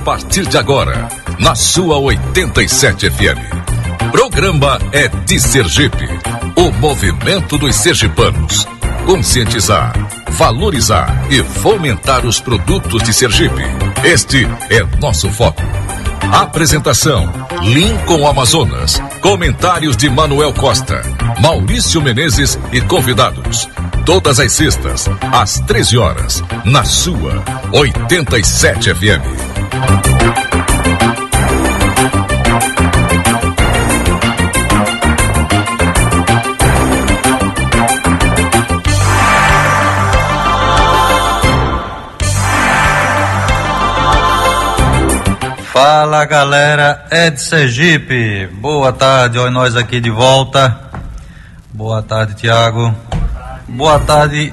partir de agora, na sua 87 FM. Programa é de Sergipe. O movimento dos sergipanos. Conscientizar, valorizar e fomentar os produtos de Sergipe. Este é nosso foco. Apresentação: Lincoln Amazonas. Comentários de Manuel Costa, Maurício Menezes e convidados. Todas as sextas, às 13 horas, na sua 87 FM. Fala galera, de Sergipe. Boa tarde, olha nós aqui de volta. Boa tarde, Tiago. Boa tarde,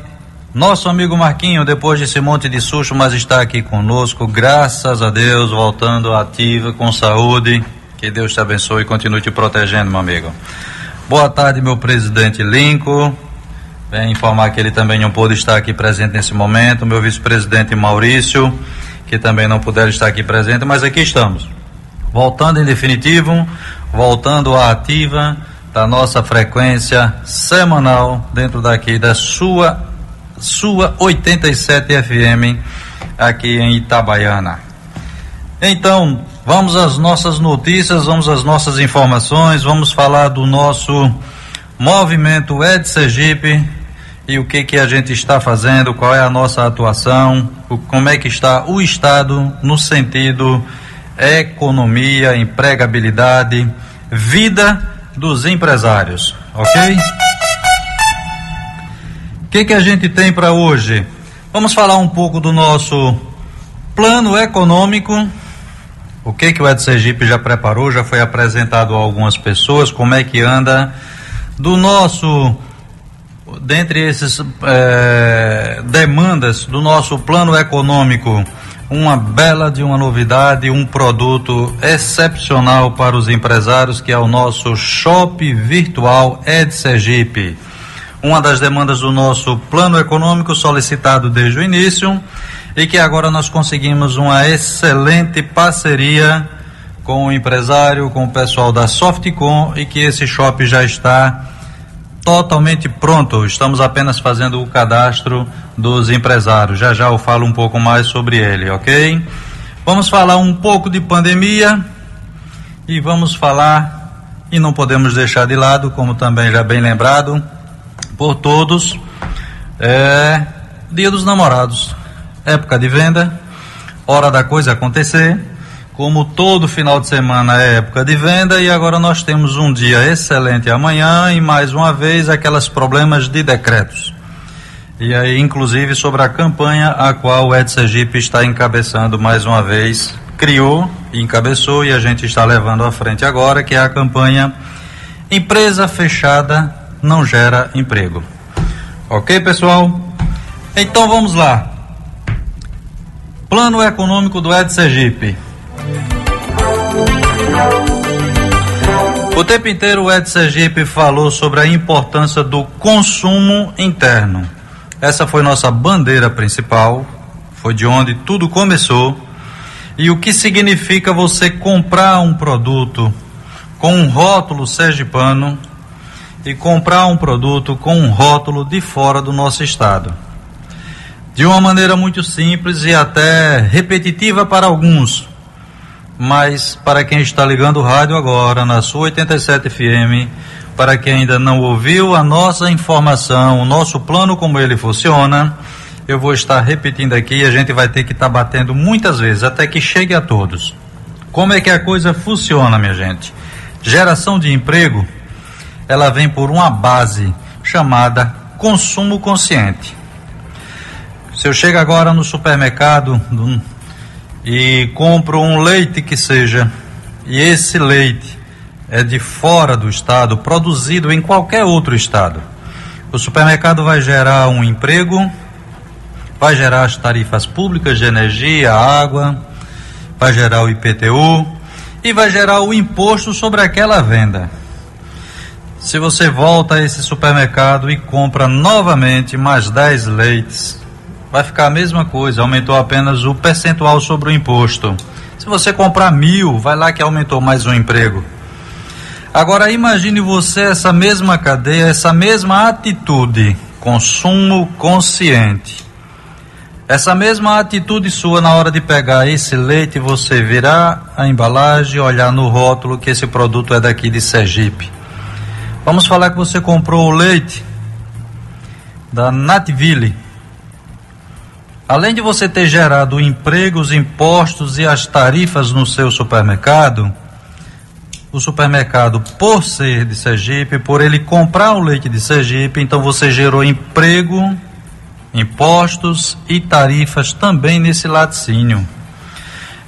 nosso amigo Marquinho, depois desse monte de susto, mas está aqui conosco, graças a Deus, voltando ativa, com saúde. Que Deus te abençoe e continue te protegendo, meu amigo. Boa tarde, meu presidente Lincoln. Vem informar que ele também não pôde estar aqui presente nesse momento. Meu vice-presidente Maurício que também não puderam estar aqui presente, mas aqui estamos. Voltando em definitivo, voltando à ativa da nossa frequência semanal dentro daqui da sua sua 87 FM aqui em Itabaiana. Então, vamos às nossas notícias, vamos às nossas informações, vamos falar do nosso movimento Ed Sergipe, e o que que a gente está fazendo, qual é a nossa atuação, como é que está o Estado no sentido economia, empregabilidade, vida dos empresários, ok? Que que a gente tem para hoje? Vamos falar um pouco do nosso plano econômico, o que que o Ed Sergipe já preparou, já foi apresentado a algumas pessoas, como é que anda do nosso dentre esses é, demandas do nosso plano econômico, uma bela de uma novidade, um produto excepcional para os empresários, que é o nosso Shop Virtual Ed Sergipe. Uma das demandas do nosso plano econômico solicitado desde o início e que agora nós conseguimos uma excelente parceria com o empresário, com o pessoal da Softcom e que esse shop já está totalmente pronto. Estamos apenas fazendo o cadastro dos empresários. Já já eu falo um pouco mais sobre ele, ok? Vamos falar um pouco de pandemia e vamos falar, e não podemos deixar de lado, como também já bem lembrado por todos, é Dia dos Namorados, época de venda, hora da coisa acontecer como todo final de semana é época de venda e agora nós temos um dia excelente amanhã e mais uma vez aquelas problemas de decretos. E aí, inclusive, sobre a campanha a qual o Ed Sergipe está encabeçando mais uma vez, criou encabeçou e a gente está levando à frente agora, que é a campanha Empresa Fechada Não Gera Emprego. Ok, pessoal? Então vamos lá. Plano Econômico do Ed Sergipe. O tempo inteiro o Ed Sergipe falou sobre a importância do consumo interno. Essa foi nossa bandeira principal, foi de onde tudo começou. E o que significa você comprar um produto com um rótulo sergipano e comprar um produto com um rótulo de fora do nosso estado. De uma maneira muito simples e até repetitiva para alguns, mas para quem está ligando o rádio agora, na sua 87 FM, para quem ainda não ouviu a nossa informação, o nosso plano como ele funciona, eu vou estar repetindo aqui e a gente vai ter que estar tá batendo muitas vezes até que chegue a todos. Como é que a coisa funciona, minha gente? Geração de emprego, ela vem por uma base chamada consumo consciente. Se eu chego agora no supermercado, e compro um leite que seja, e esse leite é de fora do estado, produzido em qualquer outro estado, o supermercado vai gerar um emprego, vai gerar as tarifas públicas de energia, água, vai gerar o IPTU e vai gerar o imposto sobre aquela venda. Se você volta a esse supermercado e compra novamente mais 10 leites, vai ficar a mesma coisa, aumentou apenas o percentual sobre o imposto. Se você comprar mil, vai lá que aumentou mais um emprego. Agora imagine você essa mesma cadeia, essa mesma atitude, consumo consciente. Essa mesma atitude sua na hora de pegar esse leite, você virar a embalagem, olhar no rótulo que esse produto é daqui de Sergipe. Vamos falar que você comprou o leite da Natville. Além de você ter gerado empregos, impostos e as tarifas no seu supermercado, o supermercado, por ser de Sergipe, por ele comprar o leite de Sergipe, então você gerou emprego, impostos e tarifas também nesse laticínio.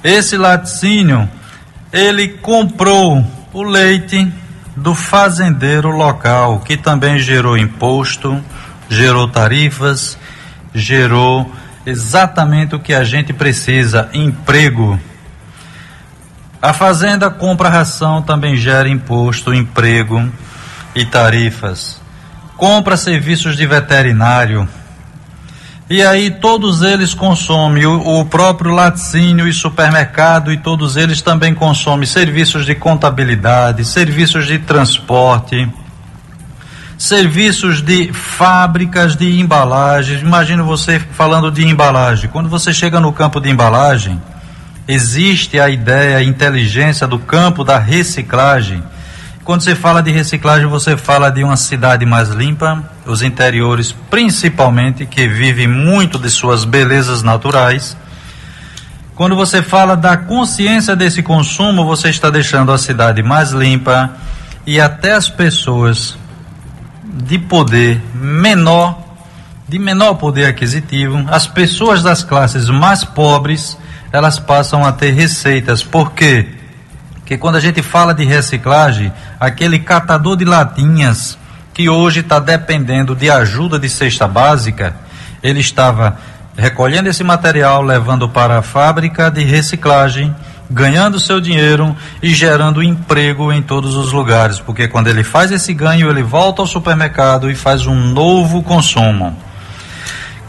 Esse laticínio, ele comprou o leite do fazendeiro local, que também gerou imposto, gerou tarifas, gerou exatamente o que a gente precisa: emprego. A fazenda compra ração também gera imposto, emprego e tarifas. Compra serviços de veterinário. E aí todos eles consomem o, o próprio laticínio e supermercado e todos eles também consomem serviços de contabilidade, serviços de transporte, serviços de fábricas de embalagens. Imagina você falando de embalagem. Quando você chega no campo de embalagem, existe a ideia, a inteligência do campo da reciclagem. Quando você fala de reciclagem, você fala de uma cidade mais limpa, os interiores principalmente, que vivem muito de suas belezas naturais. Quando você fala da consciência desse consumo, você está deixando a cidade mais limpa e até as pessoas de poder menor, de menor poder aquisitivo, as pessoas das classes mais pobres elas passam a ter receitas. Por quê? Porque quando a gente fala de reciclagem, aquele catador de latinhas que hoje está dependendo de ajuda de cesta básica, ele estava recolhendo esse material, levando para a fábrica de reciclagem, ganhando seu dinheiro e gerando emprego em todos os lugares, porque quando ele faz esse ganho, ele volta ao supermercado e faz um novo consumo.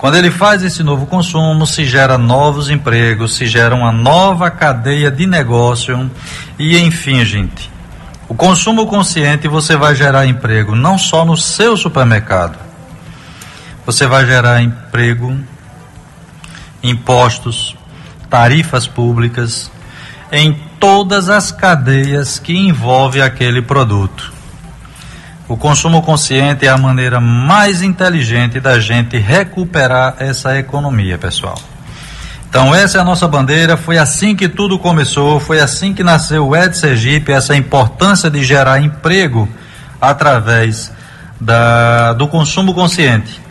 Quando ele faz esse novo consumo, se gera novos empregos, se gera uma nova cadeia de negócio e enfim, gente. O consumo consciente você vai gerar emprego não só no seu supermercado. Você vai gerar emprego, impostos, tarifas públicas em todas as cadeias que envolve aquele produto. O consumo consciente é a maneira mais inteligente da gente recuperar essa economia, pessoal. Então, essa é a nossa bandeira. Foi assim que tudo começou, foi assim que nasceu o Ed Sergipe, essa importância de gerar emprego através da, do consumo consciente.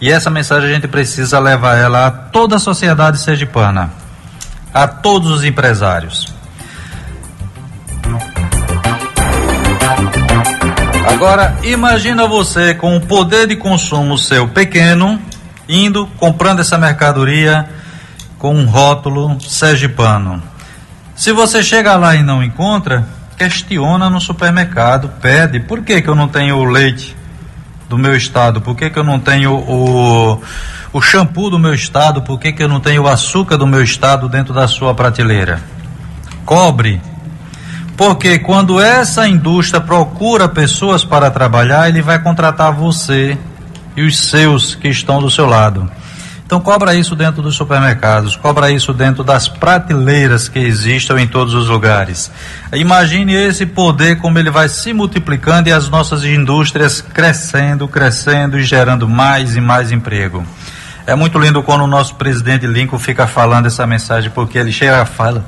E essa mensagem a gente precisa levar ela a toda a sociedade sergipana, a todos os empresários. Agora, imagina você com o poder de consumo seu pequeno, indo, comprando essa mercadoria com um rótulo sergipano. Se você chega lá e não encontra, questiona no supermercado, pede, por que, que eu não tenho o leite do meu estado? Por que, que eu não tenho o, o shampoo do meu estado? Por que, que eu não tenho o açúcar do meu estado dentro da sua prateleira? Cobre porque quando essa indústria procura pessoas para trabalhar, ele vai contratar você e os seus que estão do seu lado. Então cobra isso dentro dos supermercados, cobra isso dentro das prateleiras que existem em todos os lugares. Imagine esse poder como ele vai se multiplicando e as nossas indústrias crescendo, crescendo e gerando mais e mais emprego. É muito lindo quando o nosso presidente Lincoln fica falando essa mensagem porque ele chega a fala,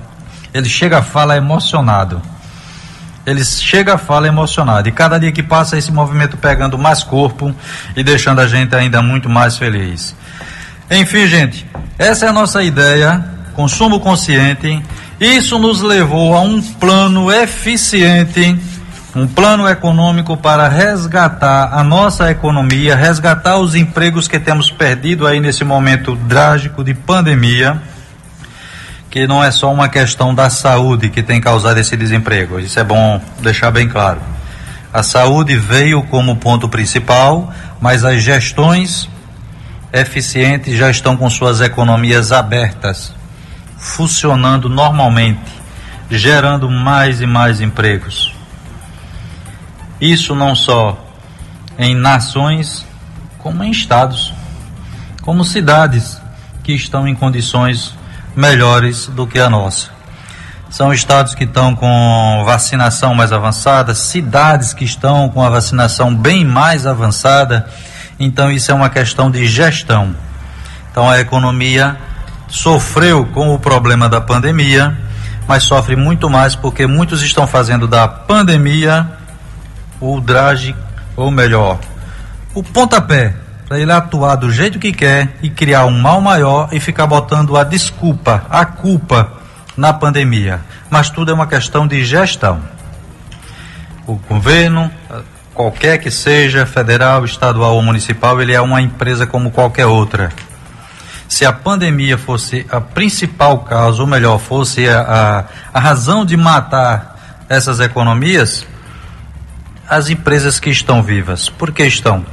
ele chega a fala emocionado ele chega fala emocionado. E cada dia que passa, esse movimento pegando mais corpo e deixando a gente ainda muito mais feliz. Enfim, gente, essa é a nossa ideia, consumo consciente. Isso nos levou a um plano eficiente, um plano econômico para resgatar a nossa economia, resgatar os empregos que temos perdido aí nesse momento trágico de pandemia que não é só uma questão da saúde que tem causado esse desemprego. Isso é bom deixar bem claro. A saúde veio como ponto principal, mas as gestões eficientes já estão com suas economias abertas. funcionando normalmente, gerando mais e mais empregos. Isso não só em nações, como em estados, como cidades que estão em condições melhores do que a nossa. São estados que estão com vacinação mais avançada, cidades que estão com a vacinação bem mais avançada. Então, isso é uma questão de gestão. Então, a economia sofreu com o problema da pandemia, mas sofre muito mais porque muitos estão fazendo da pandemia o drage, ou melhor, o pontapé para ele atuar do jeito que quer e criar um mal maior e ficar botando a desculpa, a culpa na pandemia. Mas tudo é uma questão de gestão. O governo, qualquer que seja, federal, estadual ou municipal, ele é uma empresa como qualquer outra. Se a pandemia fosse a principal causa, ou melhor, fosse a, a, a razão de matar essas economias, as empresas que estão vivas, por que estão?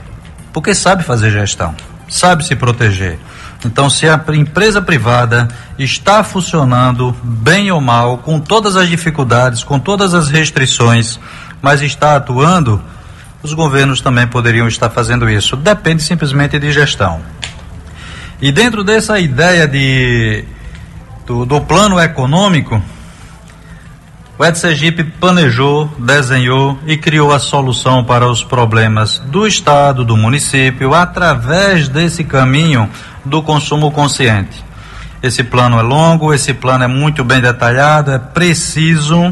Porque sabe fazer gestão, sabe se proteger. Então, se a empresa privada está funcionando bem ou mal, com todas as dificuldades, com todas as restrições, mas está atuando, os governos também poderiam estar fazendo isso. Depende simplesmente de gestão. E dentro dessa ideia de, do, do plano econômico, o Ed Sergipe planejou, desenhou e criou a solução para os problemas do Estado, do município, através desse caminho do consumo consciente. Esse plano é longo, esse plano é muito bem detalhado, é preciso,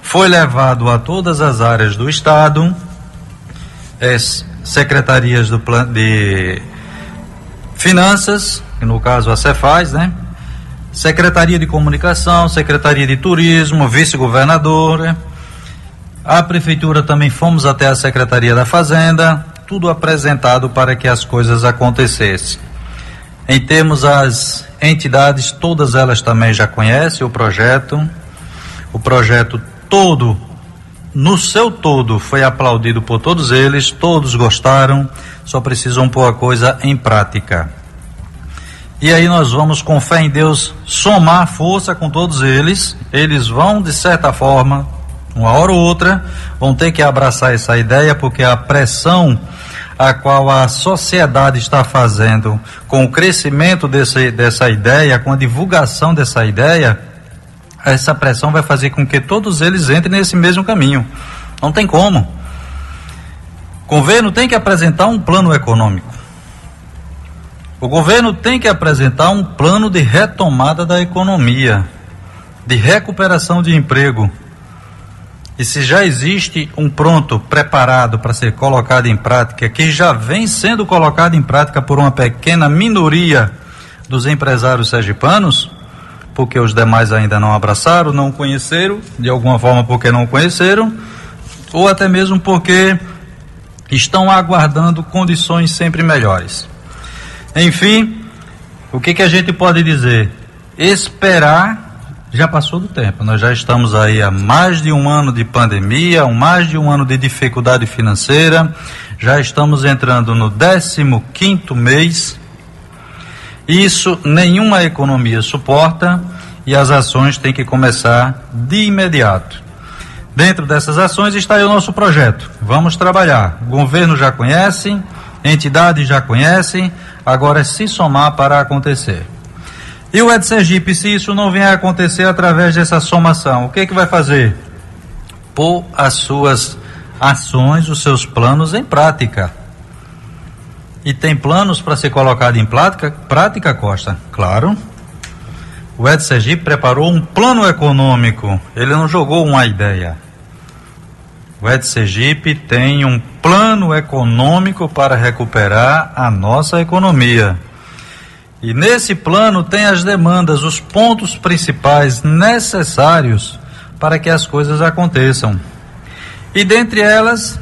foi levado a todas as áreas do Estado, as secretarias do de Finanças, que no caso a Cefaz, né? Secretaria de Comunicação, Secretaria de Turismo, Vice-Governador. Né? A Prefeitura também fomos até a Secretaria da Fazenda, tudo apresentado para que as coisas acontecessem. Em termos as entidades, todas elas também já conhecem o projeto. O projeto todo, no seu todo, foi aplaudido por todos eles, todos gostaram, só precisam pôr a coisa em prática. E aí nós vamos, com fé em Deus, somar força com todos eles. Eles vão, de certa forma, uma hora ou outra, vão ter que abraçar essa ideia, porque a pressão a qual a sociedade está fazendo com o crescimento desse, dessa ideia, com a divulgação dessa ideia, essa pressão vai fazer com que todos eles entrem nesse mesmo caminho. Não tem como. O governo tem que apresentar um plano econômico. O governo tem que apresentar um plano de retomada da economia, de recuperação de emprego. E se já existe um pronto, preparado para ser colocado em prática, que já vem sendo colocado em prática por uma pequena minoria dos empresários sergipanos, porque os demais ainda não abraçaram, não conheceram, de alguma forma porque não conheceram, ou até mesmo porque estão aguardando condições sempre melhores. Enfim, o que, que a gente pode dizer? Esperar já passou do tempo. Nós já estamos aí há mais de um ano de pandemia, mais de um ano de dificuldade financeira. Já estamos entrando no 15 quinto mês. Isso nenhuma economia suporta e as ações têm que começar de imediato. Dentro dessas ações está o nosso projeto. Vamos trabalhar. O governo já conhece, entidades já conhecem, agora é se somar para acontecer. E o Ed Sergipe, se isso não vier a acontecer através dessa somação, o que, é que vai fazer? Pôr as suas ações, os seus planos em prática. E tem planos para ser colocado em prática, prática, Costa? Claro. O Ed Sergipe preparou um plano econômico, ele não jogou uma ideia. O Ed Sergipe tem um plano econômico para recuperar a nossa economia. E nesse plano tem as demandas, os pontos principais necessários para que as coisas aconteçam. E dentre elas,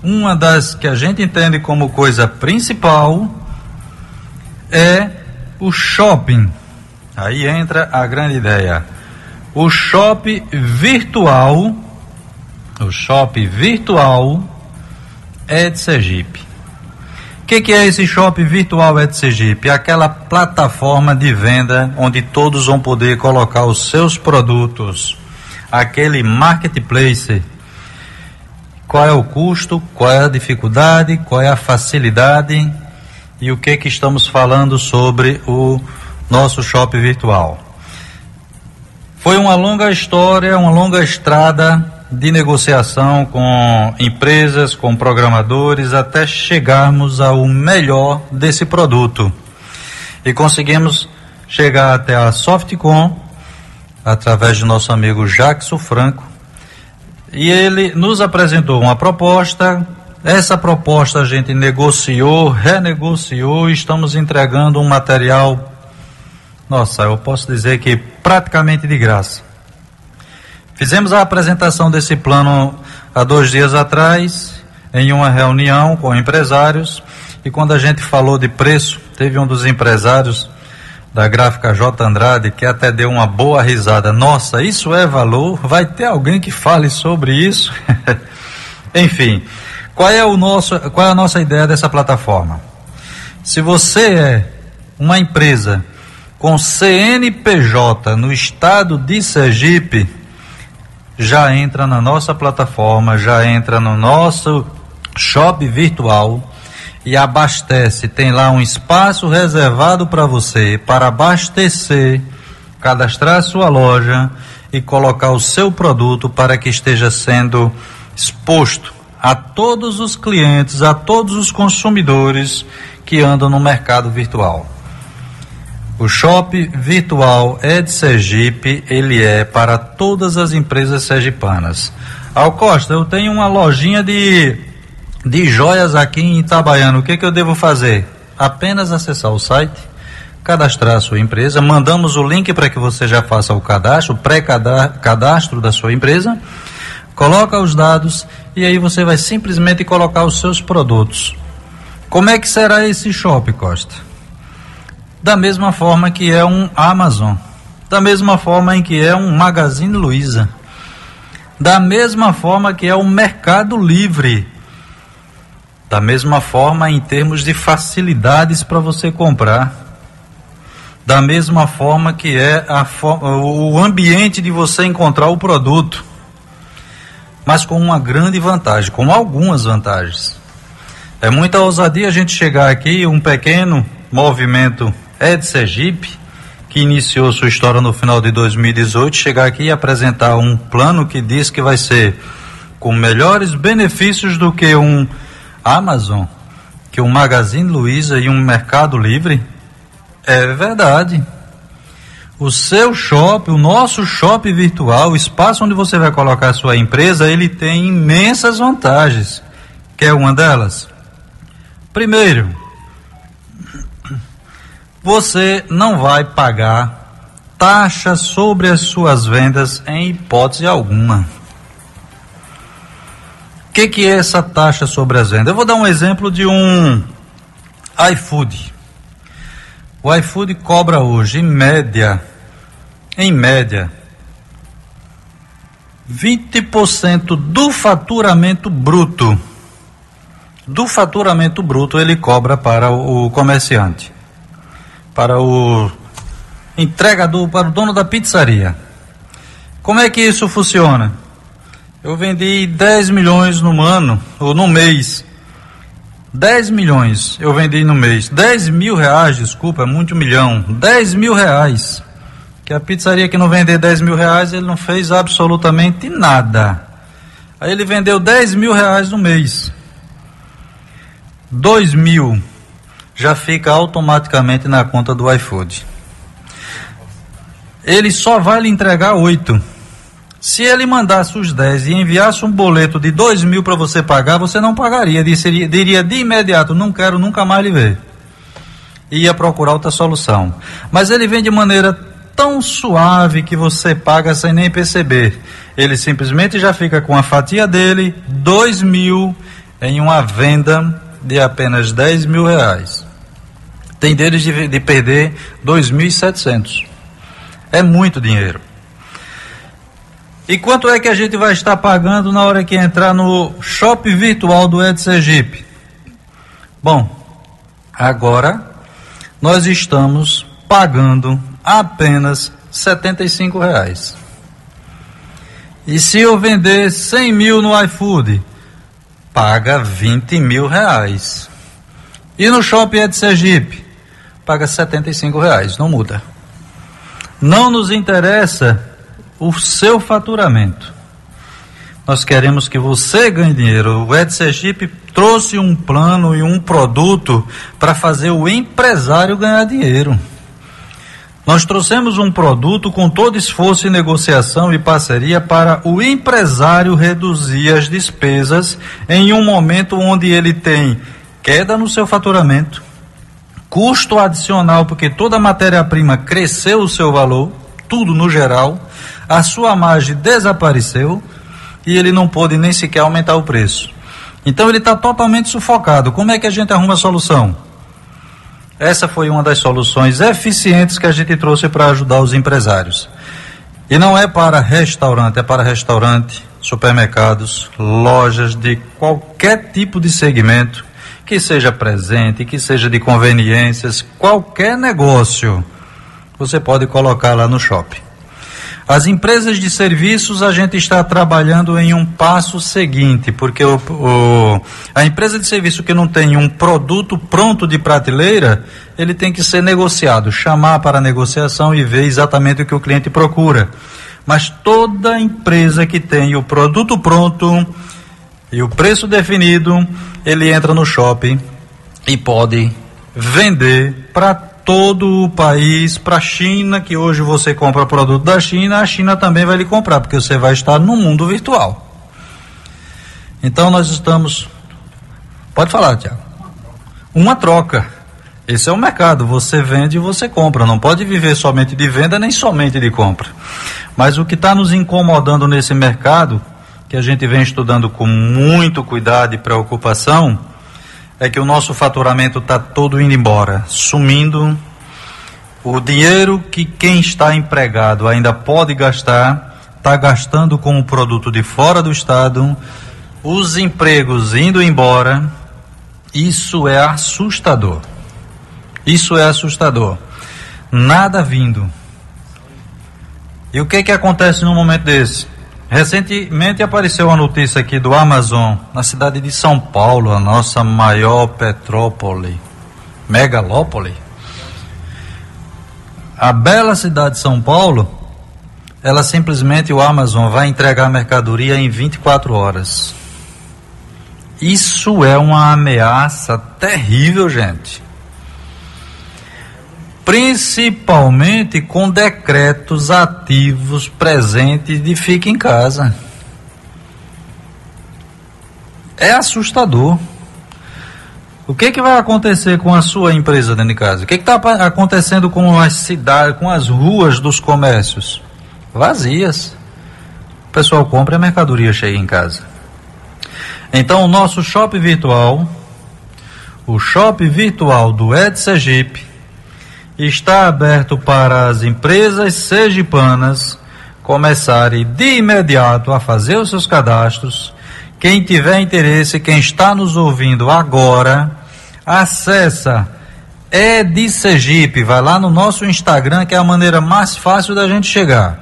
uma das que a gente entende como coisa principal é o shopping. Aí entra a grande ideia. O shopping virtual o shopping virtual é de Sergipe. O que, que, é esse shopping virtual Ed Sergipe? Aquela plataforma de venda onde todos vão poder colocar os seus produtos. Aquele marketplace. Qual é o custo? Qual é a dificuldade? Qual é a facilidade? E o que que estamos falando sobre o nosso shopping virtual? Foi uma longa história, uma longa estrada de negociação com empresas, com programadores, até chegarmos ao melhor desse produto. E conseguimos chegar até a Softcom, através de nosso amigo Jackson Franco, e ele nos apresentou uma proposta. Essa proposta a gente negociou, renegociou estamos entregando um material, nossa, eu posso dizer que praticamente de graça. Fizemos a apresentação desse plano há dois dias atrás, em uma reunião com empresários, e quando a gente falou de preço, teve um dos empresários da gráfica J. Andrade que até deu uma boa risada. Nossa, isso é valor? Vai ter alguém que fale sobre isso? Enfim, qual é, o nosso, qual é a nossa ideia dessa plataforma? Se você é uma empresa com CNPJ no estado de Sergipe, já entra na nossa plataforma, já entra no nosso shop virtual e abastece. Tem lá um espaço reservado para você para abastecer, cadastrar sua loja e colocar o seu produto para que esteja sendo exposto a todos os clientes, a todos os consumidores que andam no mercado virtual. O Shop Virtual Ed Sergipe, ele é para todas as empresas sergipanas. Al Costa, eu tenho uma lojinha de, de joias aqui em Itabaiana. O que, que eu devo fazer? Apenas acessar o site, cadastrar a sua empresa, mandamos o link para que você já faça o cadastro, pré-cadastro da sua empresa, coloca os dados e aí você vai simplesmente colocar os seus produtos. Como é que será esse shop, Costa? Da mesma forma que é um Amazon, da mesma forma em que é um Magazine Luiza, da mesma forma que é um Mercado Livre, da mesma forma em termos de facilidades para você comprar, da mesma forma que é a, o ambiente de você encontrar o produto, mas com uma grande vantagem, com algumas vantagens. É muita ousadia a gente chegar aqui, um pequeno movimento é de Sergipe, que iniciou sua história no final de 2018, chegar aqui e apresentar um plano que diz que vai ser com melhores benefícios do que um Amazon, que um Magazine Luiza e um Mercado Livre? É verdade. O seu shopping, o nosso shopping virtual, o espaço onde você vai colocar a sua empresa, ele tem imensas vantagens. Quer uma delas? Primeiro, você não vai pagar taxa sobre as suas vendas em hipótese alguma. O que, que é essa taxa sobre as vendas? Eu vou dar um exemplo de um iFood. O iFood cobra hoje, em média, em média, 20% do faturamento bruto. Do faturamento bruto ele cobra para o comerciante para o entregador, para o dono da pizzaria. Como é que isso funciona? Eu vendi 10 milhões no ano, ou no mês. 10 milhões eu vendi no mês. 10 mil reais, desculpa, é muito milhão. 10 mil reais. Que a pizzaria que não vender 10 mil reais, ele não fez absolutamente nada. Aí ele vendeu 10 mil reais no mês. 2 mil já fica automaticamente na conta do iFood. Ele só vai lhe entregar oito. Se ele mandasse os 10 e enviasse um boleto de dois mil para você pagar, você não pagaria. Diria, diria de imediato, não quero nunca mais lhe ver. Ia procurar outra solução. Mas ele vem de maneira tão suave que você paga sem nem perceber. Ele simplesmente já fica com a fatia dele, dois mil, em uma venda de apenas 10 mil reais. Tem deles de, de perder 2.700. É muito dinheiro. E quanto é que a gente vai estar pagando na hora que entrar no shopping virtual do Ed Sergipe? Bom, Agora, nós estamos pagando apenas R$ reais. E se eu vender 100 mil no iFood, paga 20 mil reais. E no Shopping de Sergipe, paga 75 reais, não muda. Não nos interessa o seu faturamento. Nós queremos que você ganhe dinheiro. O Ed Sergipe trouxe um plano e um produto para fazer o empresário ganhar dinheiro. Nós trouxemos um produto com todo esforço e negociação e parceria para o empresário reduzir as despesas em um momento onde ele tem queda no seu faturamento, custo adicional, porque toda matéria-prima cresceu o seu valor, tudo no geral, a sua margem desapareceu e ele não pôde nem sequer aumentar o preço. Então ele está totalmente sufocado. Como é que a gente arruma a solução? Essa foi uma das soluções eficientes que a gente trouxe para ajudar os empresários. E não é para restaurante, é para restaurante, supermercados, lojas de qualquer tipo de segmento, que seja presente, que seja de conveniências, qualquer negócio, você pode colocar lá no shopping. As empresas de serviços a gente está trabalhando em um passo seguinte, porque o, o, a empresa de serviço que não tem um produto pronto de prateleira, ele tem que ser negociado, chamar para negociação e ver exatamente o que o cliente procura. Mas toda empresa que tem o produto pronto e o preço definido, ele entra no shopping e pode vender para todo o país, para a China, que hoje você compra produto da China, a China também vai lhe comprar, porque você vai estar no mundo virtual. Então nós estamos. Pode falar, Tiago. Uma troca. Esse é o mercado. Você vende e você compra. Não pode viver somente de venda nem somente de compra. Mas o que está nos incomodando nesse mercado, que a gente vem estudando com muito cuidado e preocupação, é que o nosso faturamento está todo indo embora, sumindo. O dinheiro que quem está empregado ainda pode gastar, está gastando com o produto de fora do estado, os empregos indo embora. Isso é assustador. Isso é assustador. Nada vindo. E o que que acontece num momento desse? Recentemente apareceu uma notícia aqui do Amazon, na cidade de São Paulo, a nossa maior petrópole, megalópole. A bela cidade de São Paulo, ela simplesmente, o Amazon vai entregar a mercadoria em 24 horas. Isso é uma ameaça terrível, gente principalmente com decretos ativos presentes de fique em casa. É assustador. O que, que vai acontecer com a sua empresa dentro de casa? O que está acontecendo com as cidades, com as ruas dos comércios? Vazias. O pessoal compra e a mercadoria chega em casa. Então, o nosso shopping virtual, o shopping virtual do Ed Sergipe, está aberto para as empresas sergipanas começarem de imediato a fazer os seus cadastros. Quem tiver interesse, quem está nos ouvindo agora, acessa é de Sergipe, vai lá no nosso Instagram, que é a maneira mais fácil da gente chegar.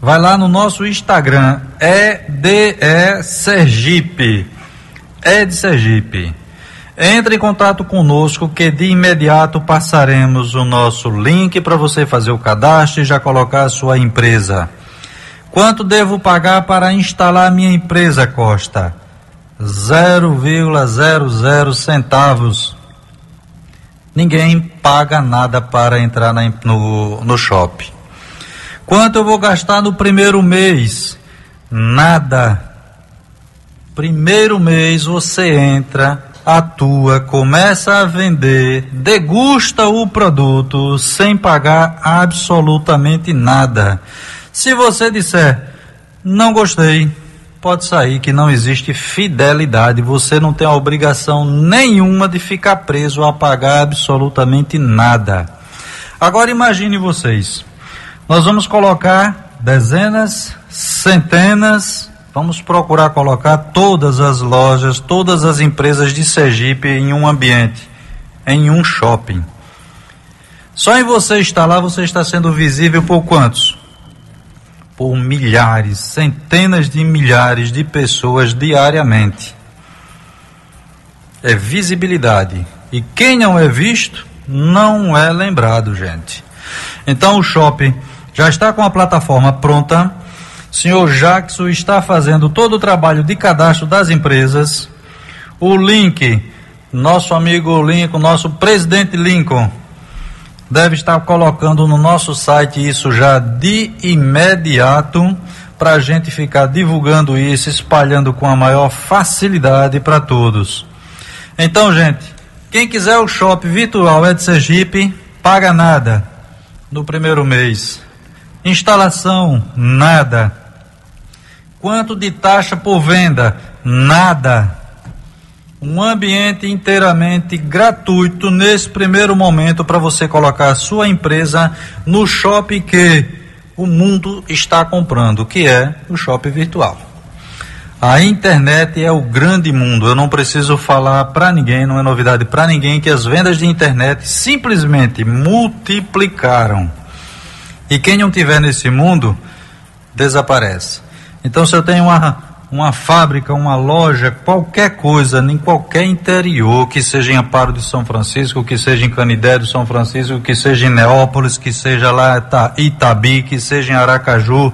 Vai lá no nosso Instagram, é de Sergipe. É de Sergipe. Entre em contato conosco que de imediato passaremos o nosso link para você fazer o cadastro e já colocar a sua empresa. Quanto devo pagar para instalar minha empresa, Costa? 0,00 centavos. Ninguém paga nada para entrar na, no, no shopping. Quanto eu vou gastar no primeiro mês? Nada. Primeiro mês você entra atua, começa a vender, degusta o produto sem pagar absolutamente nada. Se você disser, não gostei, pode sair que não existe fidelidade, você não tem a obrigação nenhuma de ficar preso a pagar absolutamente nada. Agora imagine vocês, nós vamos colocar dezenas, centenas, Vamos procurar colocar todas as lojas, todas as empresas de Sergipe em um ambiente em um shopping. Só em você estar lá, você está sendo visível por quantos? Por milhares, centenas de milhares de pessoas diariamente. É visibilidade. E quem não é visto, não é lembrado, gente. Então o shopping já está com a plataforma pronta. Senhor Jackson está fazendo todo o trabalho de cadastro das empresas. O link, nosso amigo Lincoln, nosso presidente Lincoln, deve estar colocando no nosso site isso já de imediato para a gente ficar divulgando isso, espalhando com a maior facilidade para todos. Então, gente, quem quiser o shopping virtual é de Sergipe, paga nada no primeiro mês. Instalação, nada. Quanto de taxa por venda? Nada. Um ambiente inteiramente gratuito nesse primeiro momento para você colocar a sua empresa no shopping que o mundo está comprando, que é o shopping virtual. A internet é o grande mundo. Eu não preciso falar para ninguém, não é novidade para ninguém que as vendas de internet simplesmente multiplicaram. E quem não tiver nesse mundo, desaparece. Então, se eu tenho uma, uma fábrica, uma loja, qualquer coisa, em qualquer interior, que seja em Amparo de São Francisco, que seja em Canidé do São Francisco, que seja em Neópolis, que seja lá Itabi, que seja em Aracaju,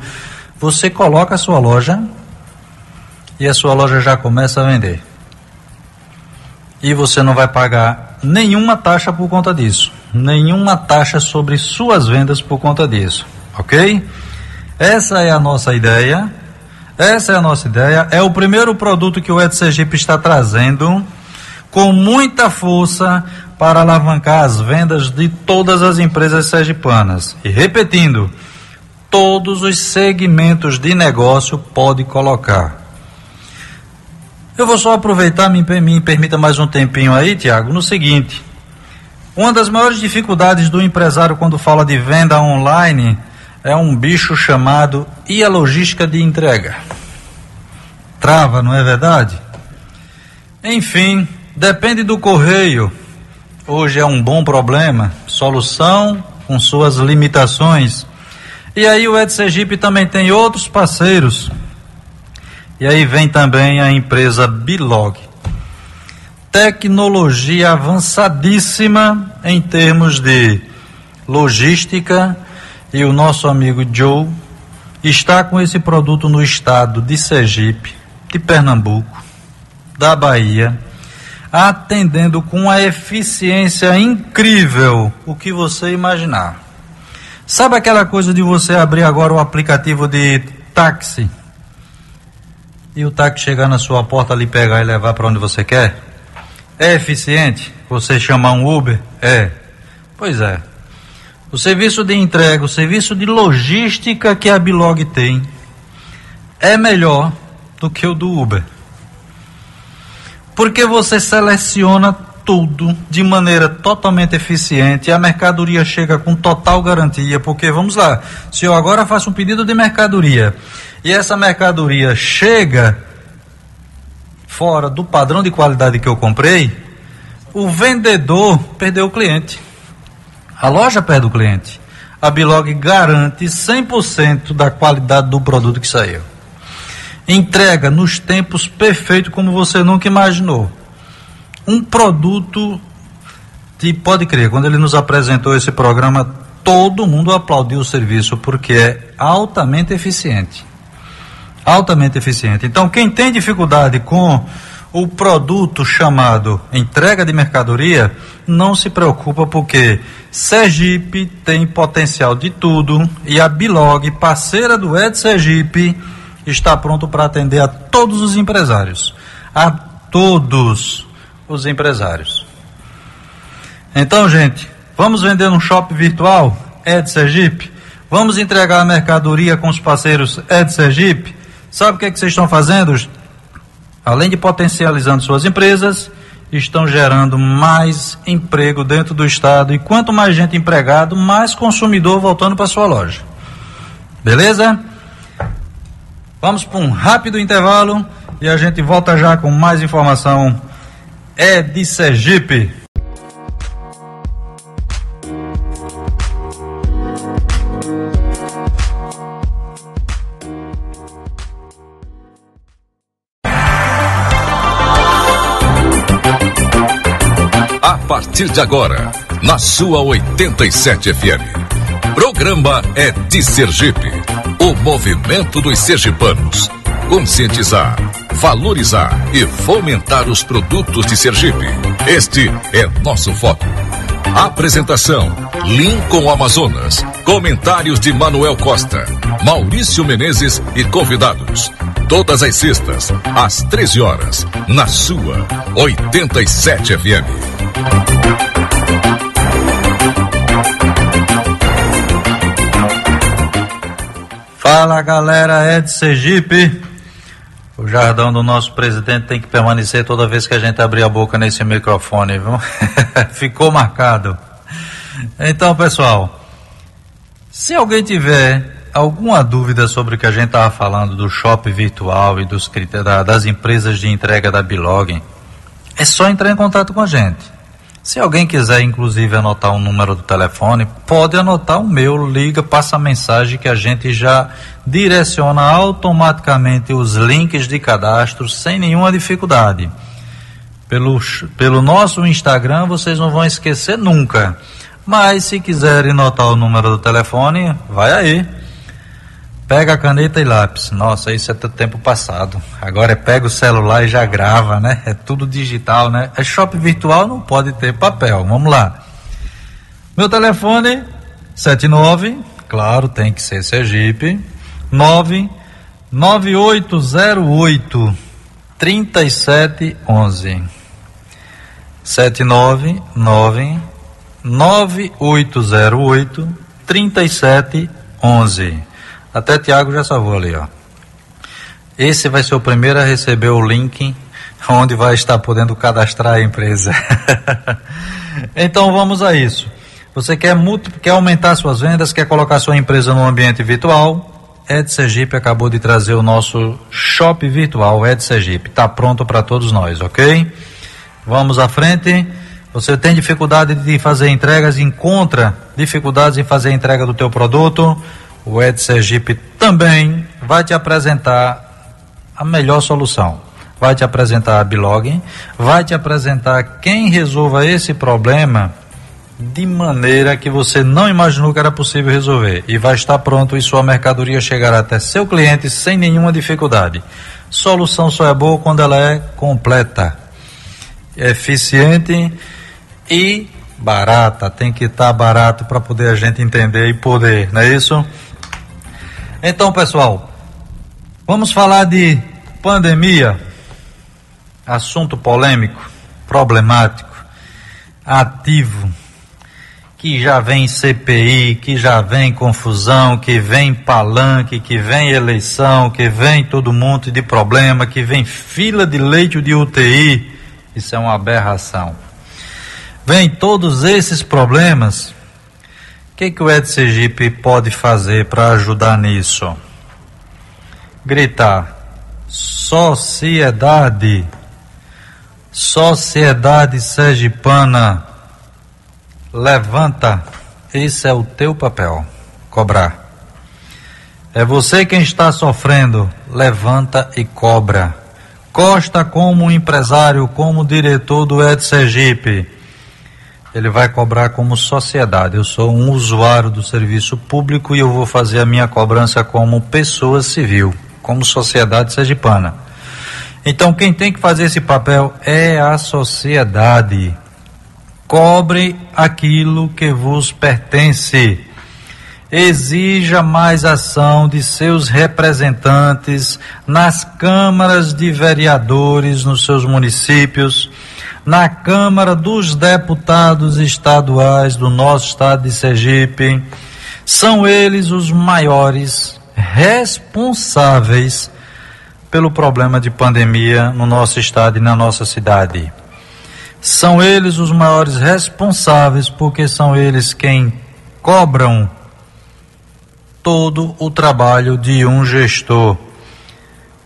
você coloca a sua loja e a sua loja já começa a vender. E você não vai pagar nenhuma taxa por conta disso nenhuma taxa sobre suas vendas por conta disso, ok? Essa é a nossa ideia. Essa é a nossa ideia. É o primeiro produto que o Ed está trazendo com muita força para alavancar as vendas de todas as empresas sergipanas. E repetindo, todos os segmentos de negócio pode colocar. Eu vou só aproveitar, me, me permita mais um tempinho aí, Tiago, no seguinte. Uma das maiores dificuldades do empresário quando fala de venda online é um bicho chamado e a logística de entrega. Trava, não é verdade? Enfim, depende do correio. Hoje é um bom problema, solução com suas limitações. E aí o Ed também tem outros parceiros. E aí vem também a empresa Bilog tecnologia avançadíssima em termos de logística e o nosso amigo Joe está com esse produto no estado de Sergipe, de Pernambuco, da Bahia, atendendo com uma eficiência incrível o que você imaginar. Sabe aquela coisa de você abrir agora o aplicativo de táxi e o táxi chegar na sua porta ali pegar e levar para onde você quer? É eficiente você chamar um Uber? É. Pois é. O serviço de entrega, o serviço de logística que a Bilog tem é melhor do que o do Uber. Porque você seleciona tudo de maneira totalmente eficiente, a mercadoria chega com total garantia, porque vamos lá, se eu agora faço um pedido de mercadoria e essa mercadoria chega fora do padrão de qualidade que eu comprei, o vendedor perdeu o cliente. A loja perde o cliente. A Bilog garante 100% da qualidade do produto que saiu. Entrega nos tempos perfeitos como você nunca imaginou. Um produto de pode crer, quando ele nos apresentou esse programa, todo mundo aplaudiu o serviço porque é altamente eficiente altamente eficiente. Então, quem tem dificuldade com o produto chamado entrega de mercadoria, não se preocupa porque Sergipe tem potencial de tudo e a Bilog, parceira do Ed Sergipe, está pronto para atender a todos os empresários. A todos os empresários. Então, gente, vamos vender um shopping virtual Ed Sergipe? Vamos entregar a mercadoria com os parceiros Ed Sergipe? Sabe o que, é que vocês estão fazendo? Além de potencializando suas empresas, estão gerando mais emprego dentro do estado e quanto mais gente empregado, mais consumidor voltando para sua loja. Beleza? Vamos para um rápido intervalo e a gente volta já com mais informação. É de Sergipe. Partir de agora, na sua 87 FM. Programa é de Sergipe. O movimento dos sergipanos. Conscientizar, valorizar e fomentar os produtos de Sergipe. Este é nosso foco. Apresentação: Lincoln Amazonas. Comentários de Manuel Costa, Maurício Menezes e convidados. Todas as sextas, às 13 horas, na sua 87 FM. Fala galera, é de Sergipe. O jardão do nosso presidente tem que permanecer toda vez que a gente abrir a boca nesse microfone, viu? Ficou marcado. Então, pessoal, se alguém tiver alguma dúvida sobre o que a gente estava falando do shopping virtual e dos das empresas de entrega da Bilog, é só entrar em contato com a gente. Se alguém quiser, inclusive, anotar um número do telefone, pode anotar o meu, liga, passa a mensagem que a gente já direciona automaticamente os links de cadastro sem nenhuma dificuldade. Pelo, pelo nosso Instagram, vocês não vão esquecer nunca. Mas se quiserem anotar o número do telefone, vai aí. Pega caneta e lápis. Nossa, isso é tempo passado. Agora é pega o celular e já grava, né? É tudo digital, né? É shopping virtual, não pode ter papel. Vamos lá. Meu telefone 79, claro, tem que ser Sergipe. 99808 3711. 799 9808 3711. Até Tiago já salvou ali, ó. Esse vai ser o primeiro a receber o link onde vai estar podendo cadastrar a empresa. então vamos a isso. Você quer, quer aumentar suas vendas, quer colocar sua empresa no ambiente virtual? Ed Sergipe acabou de trazer o nosso shop virtual Ed Sergipe. Está pronto para todos nós, ok? Vamos à frente. Você tem dificuldade de fazer entregas, encontra dificuldades em fazer entrega do teu produto? O Ed Sergipe também vai te apresentar a melhor solução. Vai te apresentar a Bilog, vai te apresentar quem resolva esse problema de maneira que você não imaginou que era possível resolver. E vai estar pronto e sua mercadoria chegará até seu cliente sem nenhuma dificuldade. Solução só é boa quando ela é completa, eficiente e barata. Tem que estar barato para poder a gente entender e poder, não é isso? Então, pessoal, vamos falar de pandemia, assunto polêmico, problemático, ativo, que já vem CPI, que já vem confusão, que vem palanque, que vem eleição, que vem todo mundo de problema, que vem fila de leite de UTI. Isso é uma aberração. Vem todos esses problemas que, que o Ed Sergipe pode fazer para ajudar nisso? Gritar: sociedade, sociedade sergipana, levanta. Esse é o teu papel, cobrar. É você quem está sofrendo, levanta e cobra. Costa, como empresário, como diretor do Ed Sergipe, ele vai cobrar como sociedade. Eu sou um usuário do serviço público e eu vou fazer a minha cobrança como pessoa civil, como sociedade sergipana. Então, quem tem que fazer esse papel é a sociedade. Cobre aquilo que vos pertence. Exija mais ação de seus representantes nas câmaras de vereadores nos seus municípios na Câmara dos Deputados Estaduais do nosso estado de Sergipe. São eles os maiores responsáveis pelo problema de pandemia no nosso estado e na nossa cidade. São eles os maiores responsáveis porque são eles quem cobram todo o trabalho de um gestor.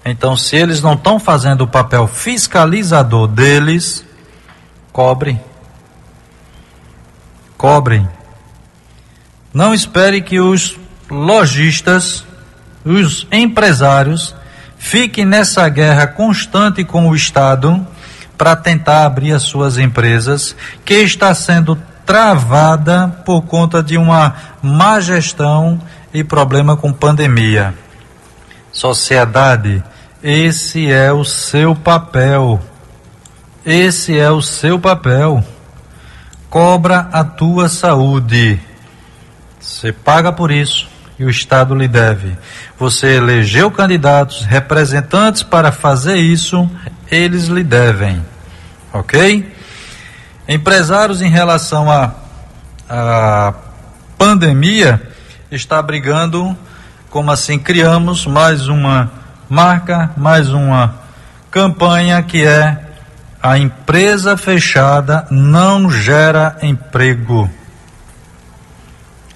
Então, se eles não estão fazendo o papel fiscalizador deles, Cobre. Cobrem. Não espere que os lojistas, os empresários, fiquem nessa guerra constante com o Estado para tentar abrir as suas empresas, que está sendo travada por conta de uma má gestão e problema com pandemia. Sociedade, esse é o seu papel. Esse é o seu papel. Cobra a tua saúde. Você paga por isso e o Estado lhe deve. Você elegeu candidatos, representantes para fazer isso, eles lhe devem. Ok? Empresários em relação à a, a pandemia está brigando, como assim criamos mais uma marca, mais uma campanha que é a empresa fechada não gera emprego.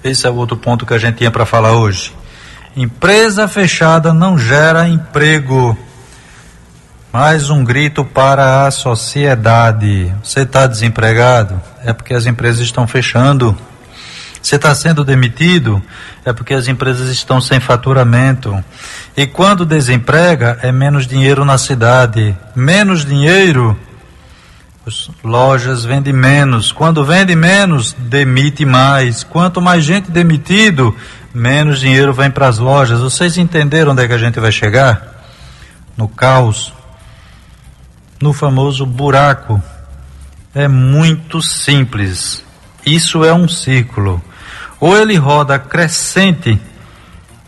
Esse é o outro ponto que a gente tinha para falar hoje. Empresa fechada não gera emprego. Mais um grito para a sociedade. Você está desempregado? É porque as empresas estão fechando. Você está sendo demitido? É porque as empresas estão sem faturamento. E quando desemprega, é menos dinheiro na cidade. Menos dinheiro as lojas vendem menos. Quando vende menos, demite mais. Quanto mais gente demitido, menos dinheiro vem para as lojas. Vocês entenderam onde é que a gente vai chegar? No caos. No famoso buraco. É muito simples. Isso é um ciclo. Ou ele roda crescente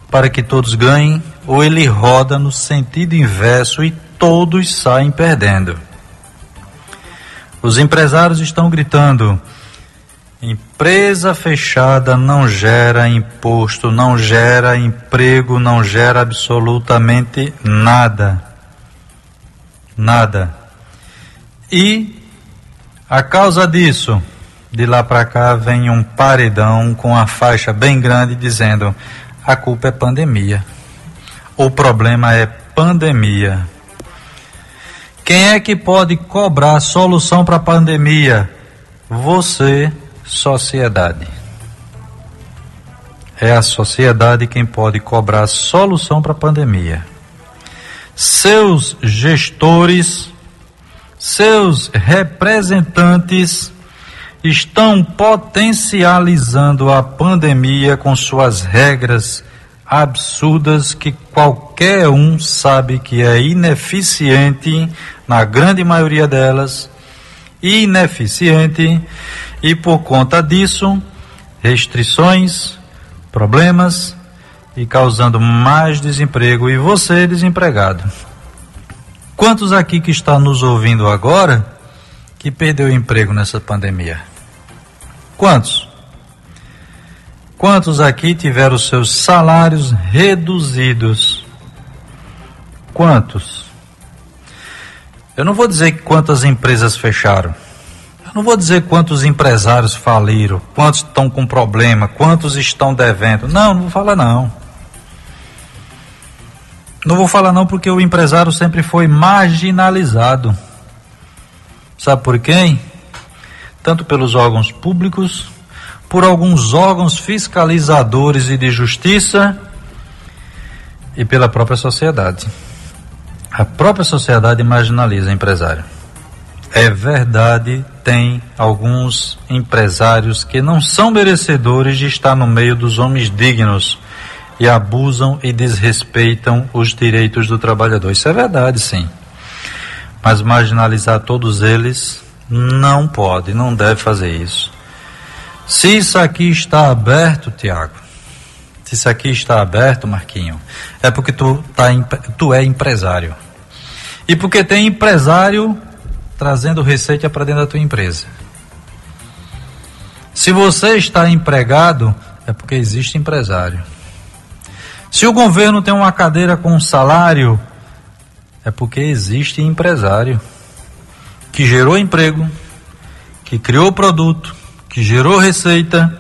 para que todos ganhem, ou ele roda no sentido inverso e todos saem perdendo. Os empresários estão gritando: empresa fechada não gera imposto, não gera emprego, não gera absolutamente nada. Nada. E a causa disso, de lá para cá vem um paredão com a faixa bem grande dizendo: a culpa é pandemia. O problema é pandemia. Quem é que pode cobrar solução para a pandemia? Você, sociedade. É a sociedade quem pode cobrar solução para a pandemia. Seus gestores, seus representantes estão potencializando a pandemia com suas regras absurdas que qualquer um sabe que é ineficiente, na grande maioria delas, ineficiente, e por conta disso, restrições, problemas e causando mais desemprego e você desempregado. Quantos aqui que está nos ouvindo agora que perdeu emprego nessa pandemia? Quantos? Quantos aqui tiveram seus salários reduzidos? Quantos? Eu não vou dizer quantas empresas fecharam. Eu não vou dizer quantos empresários faliram, quantos estão com problema, quantos estão devendo. Não, não vou falar não. Não vou falar não porque o empresário sempre foi marginalizado. Sabe por quem? Tanto pelos órgãos públicos por alguns órgãos fiscalizadores e de justiça e pela própria sociedade. A própria sociedade marginaliza empresário. É verdade, tem alguns empresários que não são merecedores de estar no meio dos homens dignos e abusam e desrespeitam os direitos do trabalhador. Isso é verdade, sim. Mas marginalizar todos eles não pode, não deve fazer isso. Se isso aqui está aberto, Tiago, se isso aqui está aberto, Marquinho, é porque tu, tá, tu é empresário. E porque tem empresário trazendo receita para dentro da tua empresa. Se você está empregado, é porque existe empresário. Se o governo tem uma cadeira com um salário, é porque existe empresário que gerou emprego, que criou produto, que gerou receita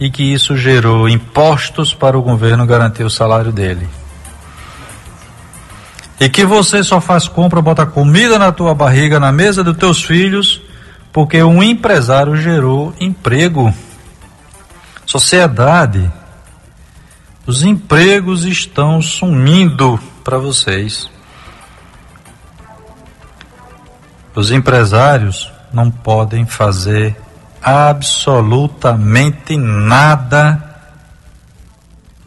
e que isso gerou impostos para o governo garantir o salário dele. E que você só faz compra, bota comida na tua barriga, na mesa dos teus filhos, porque um empresário gerou emprego. Sociedade. Os empregos estão sumindo para vocês. Os empresários não podem fazer absolutamente nada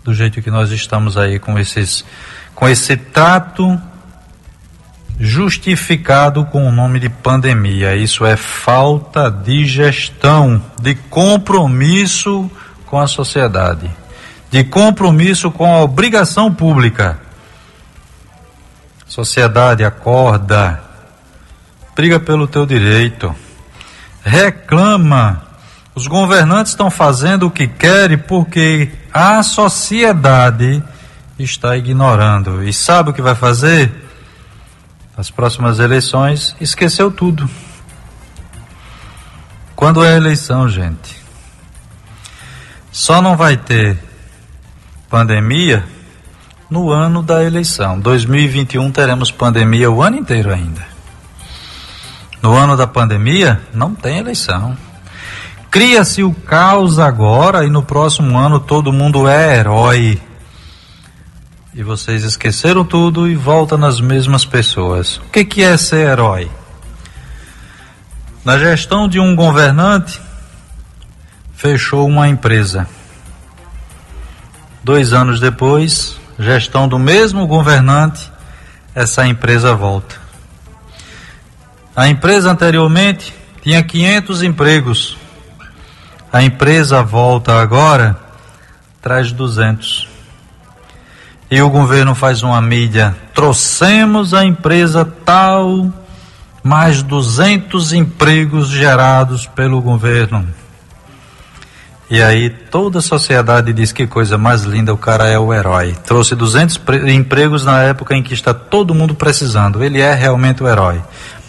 do jeito que nós estamos aí com esses com esse trato justificado com o nome de pandemia. Isso é falta de gestão, de compromisso com a sociedade, de compromisso com a obrigação pública. Sociedade acorda, briga pelo teu direito, reclama. Os governantes estão fazendo o que querem porque a sociedade está ignorando. E sabe o que vai fazer? As próximas eleições, esqueceu tudo. Quando é eleição, gente? Só não vai ter pandemia no ano da eleição. 2021 teremos pandemia o ano inteiro ainda. No ano da pandemia, não tem eleição. Cria-se o caos agora e no próximo ano todo mundo é herói. E vocês esqueceram tudo e voltam nas mesmas pessoas. O que, que é ser herói? Na gestão de um governante, fechou uma empresa. Dois anos depois, gestão do mesmo governante, essa empresa volta. A empresa anteriormente tinha 500 empregos. A empresa volta agora, traz 200. E o governo faz uma mídia. Trouxemos a empresa tal, mais 200 empregos gerados pelo governo. E aí toda a sociedade diz que coisa mais linda, o cara é o herói. Trouxe 200 empregos na época em que está todo mundo precisando. Ele é realmente o herói.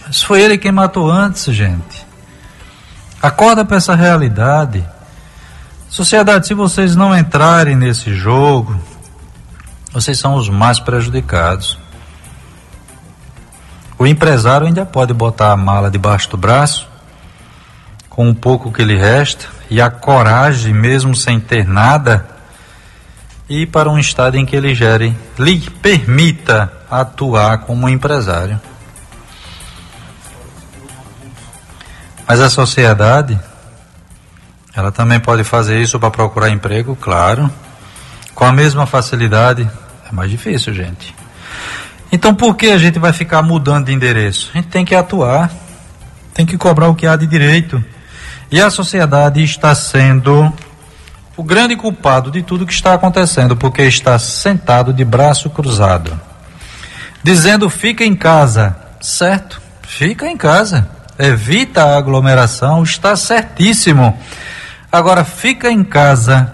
Mas foi ele quem matou antes, gente. Acorda para essa realidade. Sociedade, se vocês não entrarem nesse jogo, vocês são os mais prejudicados. O empresário ainda pode botar a mala debaixo do braço, com um pouco que lhe resta, e a coragem, mesmo sem ter nada, ir para um estado em que ele gere, lhe permita atuar como empresário. Mas a sociedade, ela também pode fazer isso para procurar emprego, claro, com a mesma facilidade. É mais difícil, gente. Então por que a gente vai ficar mudando de endereço? A gente tem que atuar, tem que cobrar o que há de direito. E a sociedade está sendo o grande culpado de tudo que está acontecendo, porque está sentado de braço cruzado, dizendo fica em casa, certo? Fica em casa evita a aglomeração, está certíssimo. Agora fica em casa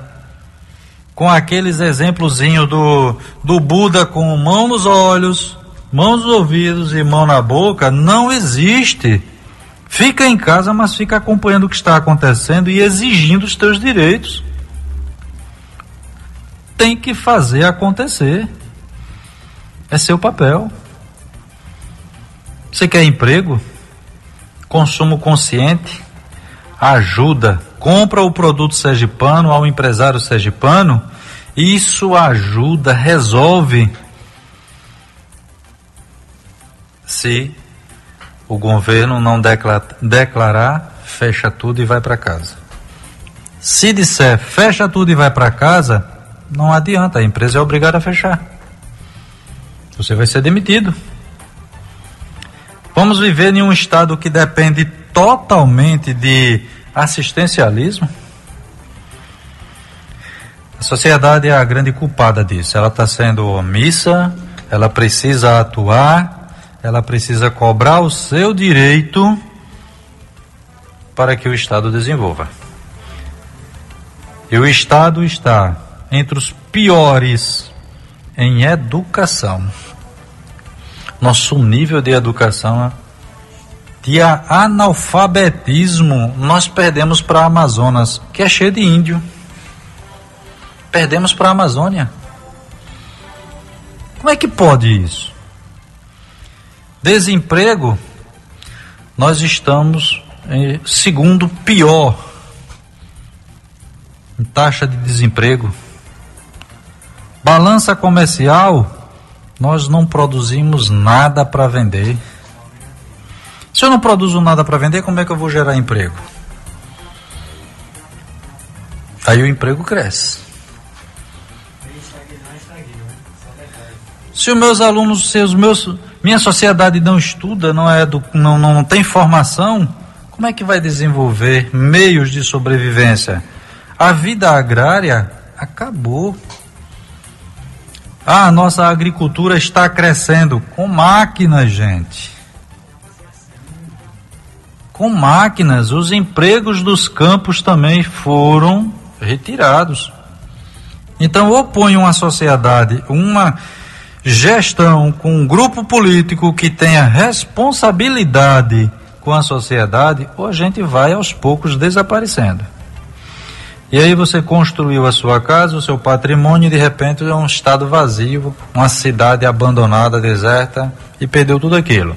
com aqueles exemplozinhos do, do Buda com mão nos olhos, mãos nos ouvidos e mão na boca, não existe. Fica em casa, mas fica acompanhando o que está acontecendo e exigindo os teus direitos. Tem que fazer acontecer. É seu papel. Você quer emprego? Consumo consciente, ajuda, compra o produto sergipano ao empresário sergipano, isso ajuda, resolve. Se o governo não declarar, declarar fecha tudo e vai para casa. Se disser fecha tudo e vai para casa, não adianta, a empresa é obrigada a fechar. Você vai ser demitido. Vamos viver em um estado que depende totalmente de assistencialismo? A sociedade é a grande culpada disso. Ela está sendo omissa, ela precisa atuar, ela precisa cobrar o seu direito para que o Estado desenvolva. E o Estado está entre os piores em educação nosso nível de educação, de analfabetismo, nós perdemos para Amazonas, que é cheio de índio. Perdemos para a Amazônia. Como é que pode isso? Desemprego, nós estamos em segundo pior em taxa de desemprego. Balança comercial, nós não produzimos nada para vender. Se eu não produzo nada para vender, como é que eu vou gerar emprego? Aí o emprego cresce. Se os meus alunos, se os meus, minha sociedade não estuda, não é do, não, não tem formação, como é que vai desenvolver meios de sobrevivência? A vida agrária acabou. A nossa agricultura está crescendo com máquinas, gente. Com máquinas, os empregos dos campos também foram retirados. Então, ou põe uma sociedade, uma gestão com um grupo político que tenha responsabilidade com a sociedade, ou a gente vai aos poucos desaparecendo. E aí você construiu a sua casa, o seu patrimônio, e de repente é um estado vazio, uma cidade abandonada, deserta, e perdeu tudo aquilo.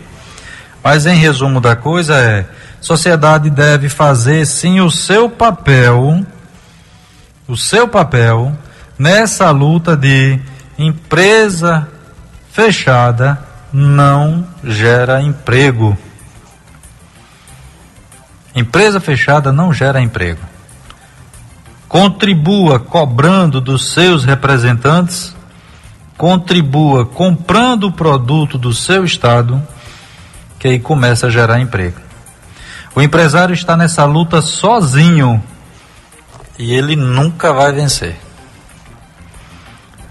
Mas em resumo da coisa é, sociedade deve fazer sim o seu papel, o seu papel nessa luta de empresa fechada não gera emprego. Empresa fechada não gera emprego. Contribua cobrando dos seus representantes, contribua comprando o produto do seu estado, que aí começa a gerar emprego. O empresário está nessa luta sozinho e ele nunca vai vencer.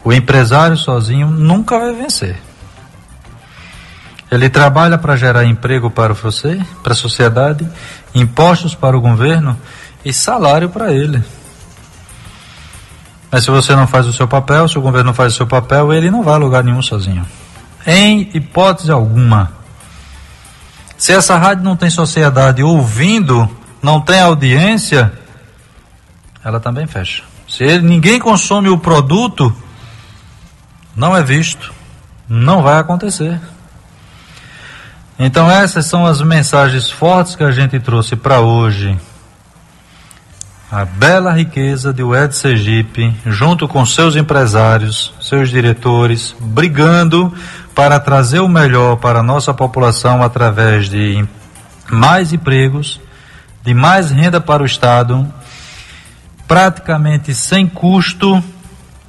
O empresário sozinho nunca vai vencer. Ele trabalha para gerar emprego para você, para a sociedade, impostos para o governo e salário para ele. Mas se você não faz o seu papel, se o governo não faz o seu papel, ele não vai a lugar nenhum sozinho. Em hipótese alguma. Se essa rádio não tem sociedade ouvindo, não tem audiência, ela também fecha. Se ele, ninguém consome o produto, não é visto, não vai acontecer. Então essas são as mensagens fortes que a gente trouxe para hoje. A bela riqueza de Wed Sergipe, junto com seus empresários, seus diretores, brigando para trazer o melhor para a nossa população através de mais empregos, de mais renda para o Estado, praticamente sem custo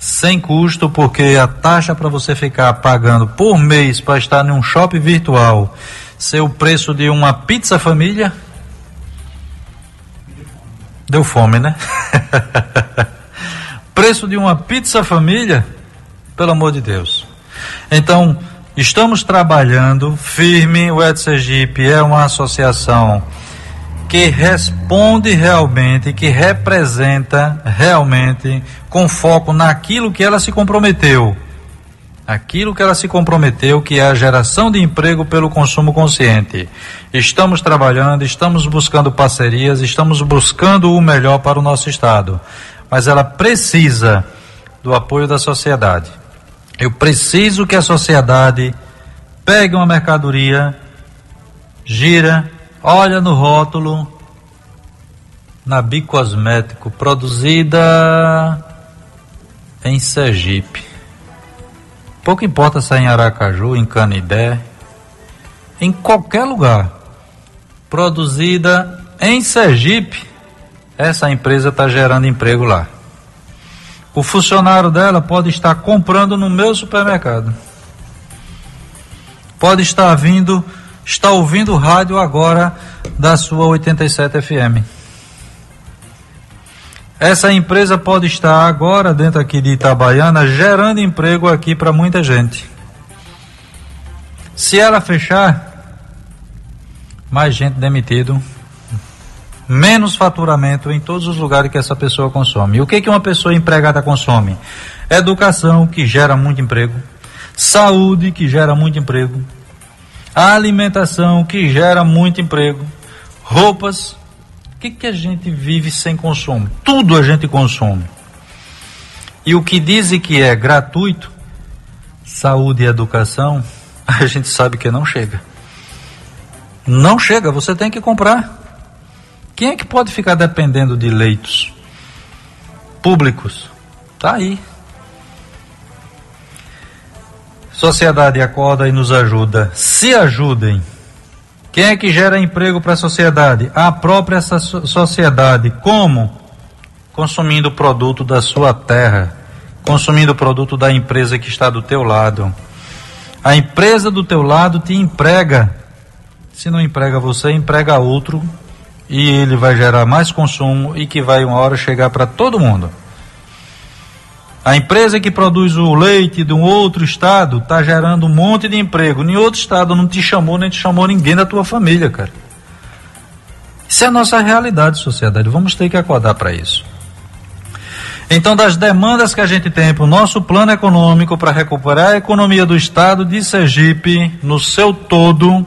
sem custo, porque a taxa para você ficar pagando por mês para estar em um shopping virtual ser o preço de uma pizza família. Deu fome, né? preço de uma pizza família, pelo amor de Deus. Então, estamos trabalhando firme. O Ed Sergipe é uma associação que responde realmente, que representa realmente, com foco naquilo que ela se comprometeu. Aquilo que ela se comprometeu, que é a geração de emprego pelo consumo consciente. Estamos trabalhando, estamos buscando parcerias, estamos buscando o melhor para o nosso Estado. Mas ela precisa do apoio da sociedade. Eu preciso que a sociedade pegue uma mercadoria, gira, Olha no rótulo, Nabi Cosmético, produzida em Sergipe. Pouco importa se é em Aracaju, em Canidé, em qualquer lugar. Produzida em Sergipe, essa empresa está gerando emprego lá. O funcionário dela pode estar comprando no meu supermercado. Pode estar vindo está ouvindo rádio agora da sua 87 FM. Essa empresa pode estar agora dentro aqui de Itabaiana gerando emprego aqui para muita gente. Se ela fechar, mais gente demitido, menos faturamento em todos os lugares que essa pessoa consome. E o que que uma pessoa empregada consome? Educação que gera muito emprego, saúde que gera muito emprego, alimentação que gera muito emprego, roupas. Que, que a gente vive sem consumo? Tudo a gente consome. E o que dizem que é gratuito, saúde e educação, a gente sabe que não chega. Não chega, você tem que comprar. Quem é que pode ficar dependendo de leitos públicos? Tá aí. Sociedade acorda e nos ajuda. Se ajudem. Quem é que gera emprego para a sociedade? A própria sociedade. Como? Consumindo o produto da sua terra, consumindo o produto da empresa que está do teu lado. A empresa do teu lado te emprega. Se não emprega você, emprega outro e ele vai gerar mais consumo e que vai uma hora chegar para todo mundo. A empresa que produz o leite de um outro estado está gerando um monte de emprego. Nenhum outro estado não te chamou, nem te chamou ninguém da tua família, cara. Isso é a nossa realidade, sociedade. Vamos ter que acordar para isso. Então, das demandas que a gente tem para o nosso plano econômico para recuperar a economia do estado de Sergipe no seu todo,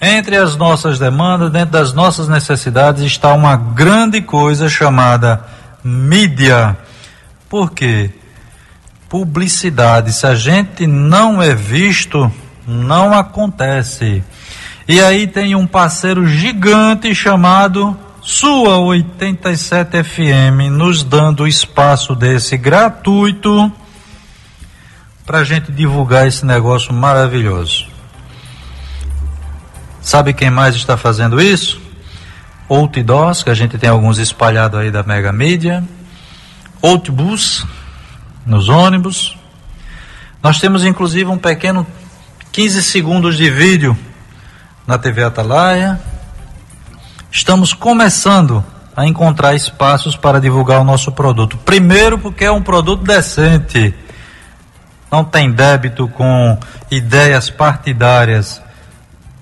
entre as nossas demandas, dentro das nossas necessidades, está uma grande coisa chamada mídia por quê? Publicidade, se a gente não é visto, não acontece. E aí tem um parceiro gigante chamado Sua 87 FM, nos dando espaço desse gratuito para a gente divulgar esse negócio maravilhoso. Sabe quem mais está fazendo isso? Outdoors, que a gente tem alguns espalhados aí da Mega Mídia outbus, nos ônibus. Nós temos inclusive um pequeno 15 segundos de vídeo na TV Atalaia. Estamos começando a encontrar espaços para divulgar o nosso produto. Primeiro, porque é um produto decente. Não tem débito com ideias partidárias.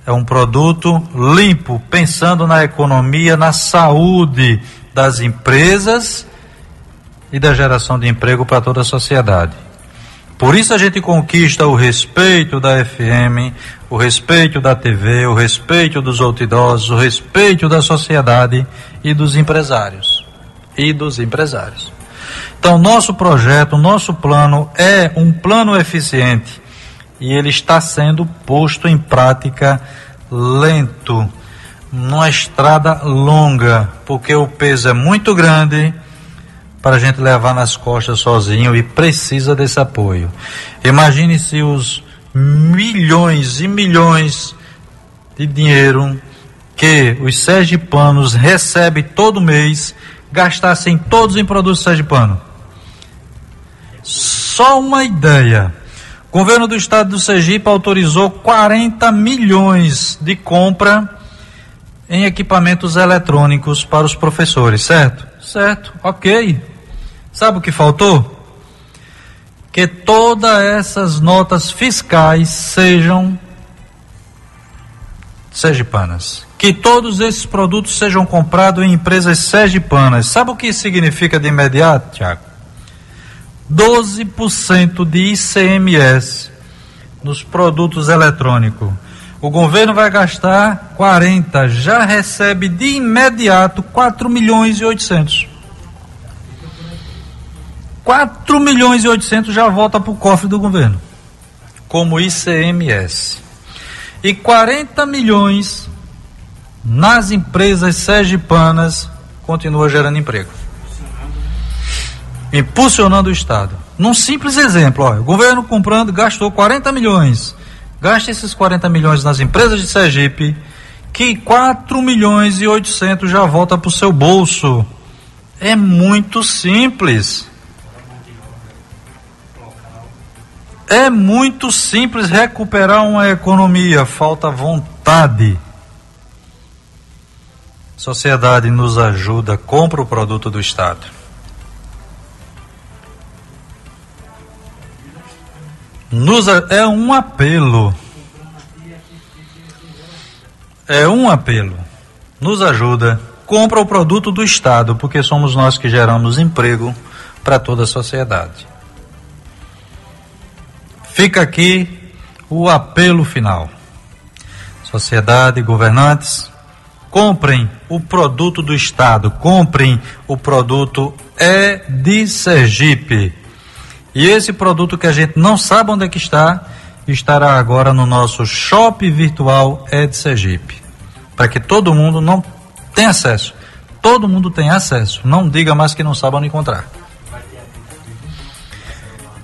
É um produto limpo, pensando na economia, na saúde das empresas e da geração de emprego para toda a sociedade. Por isso a gente conquista o respeito da FM, o respeito da TV, o respeito dos outdoors, o respeito da sociedade e dos empresários. E dos empresários. Então, nosso projeto, nosso plano é um plano eficiente e ele está sendo posto em prática lento, numa estrada longa, porque o peso é muito grande para a gente levar nas costas sozinho e precisa desse apoio. Imagine se os milhões e milhões de dinheiro que os sergipanos recebem todo mês gastassem todos em produtos sergipano. Só uma ideia. O governo do estado do Sergipe autorizou 40 milhões de compra em equipamentos eletrônicos para os professores, certo? Certo, ok. Sabe o que faltou? Que todas essas notas fiscais sejam sergipanas. Que todos esses produtos sejam comprados em empresas sergipanas. Sabe o que significa de imediato, Tiago? 12% de ICMS nos produtos eletrônicos. O governo vai gastar 40, já recebe de imediato 4 milhões e 800. 4 milhões e 800 já volta para o cofre do governo, como ICMS. E 40 milhões nas empresas sergipanas continua gerando emprego. Impulsionando o Estado. Num simples exemplo, o governo comprando, gastou 40 milhões. Gaste esses 40 milhões nas empresas de Sergipe, que 4 milhões e 800 já volta para o seu bolso. É muito simples. É muito simples recuperar uma economia, falta vontade. Sociedade nos ajuda, compra o produto do Estado. Nos, é um apelo. É um apelo. Nos ajuda, compra o produto do Estado, porque somos nós que geramos emprego para toda a sociedade. Fica aqui o apelo final. Sociedade, governantes, comprem o produto do Estado, comprem o produto é de Sergipe. E esse produto que a gente não sabe onde é que está, estará agora no nosso shopping virtual é de Sergipe. Para que todo mundo não tenha acesso. Todo mundo tem acesso. Não diga mais que não sabe onde encontrar.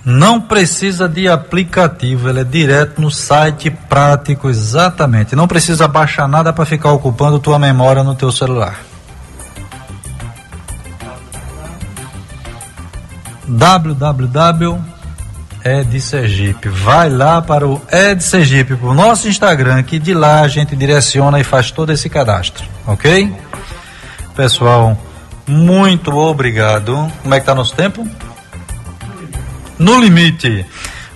Não precisa de aplicativo, ele é direto no site prático, exatamente. Não precisa baixar nada para ficar ocupando tua memória no teu celular. www Sergipe. Vai lá para o Ed Sergipe, para o nosso Instagram, que de lá a gente direciona e faz todo esse cadastro, ok? Pessoal, muito obrigado. Como é que tá nosso tempo? No limite.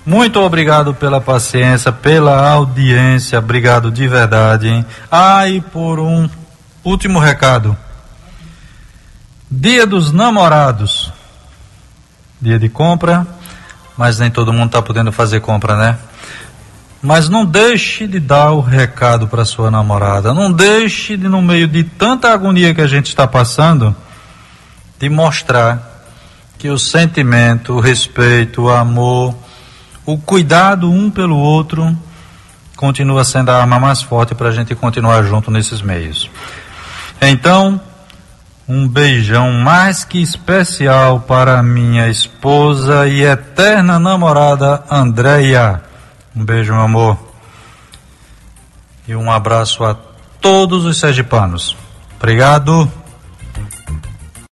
Muito obrigado pela paciência, pela audiência, obrigado de verdade. Ah, e por um último recado. Dia dos Namorados. Dia de compra, mas nem todo mundo está podendo fazer compra, né? Mas não deixe de dar o recado para sua namorada. Não deixe de, no meio de tanta agonia que a gente está passando, de mostrar que o sentimento, o respeito, o amor, o cuidado um pelo outro continua sendo a arma mais forte para a gente continuar junto nesses meios. Então, um beijão mais que especial para minha esposa e eterna namorada Andréia. Um beijo, meu amor. E um abraço a todos os sergipanos. Obrigado.